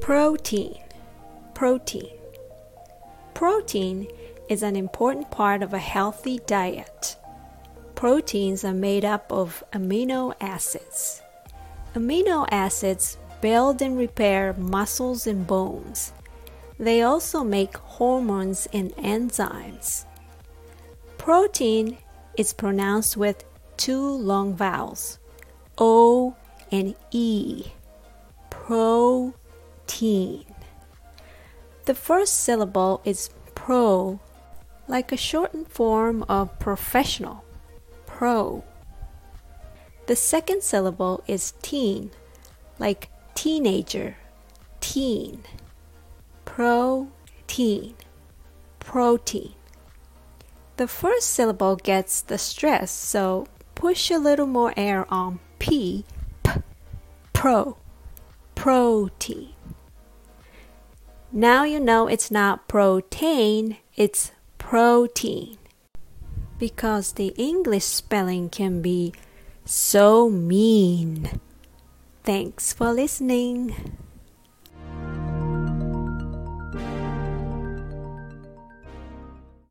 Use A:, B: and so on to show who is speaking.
A: Protein. Protein. Protein is an important part of a healthy diet. Proteins are made up of amino acids. Amino acids build and repair muscles and bones. They also make hormones and enzymes. Protein is pronounced with two long vowels, O and E. Protein. The first syllable is pro, like a shortened form of professional. Pro. The second syllable is teen, like teenager. Teen. Protein. Protein. The first syllable gets the stress, so push a little more air on P. P. Pro. Protein. Now you know it's not protein, it's protein. Because the English spelling can be so mean. Thanks for listening.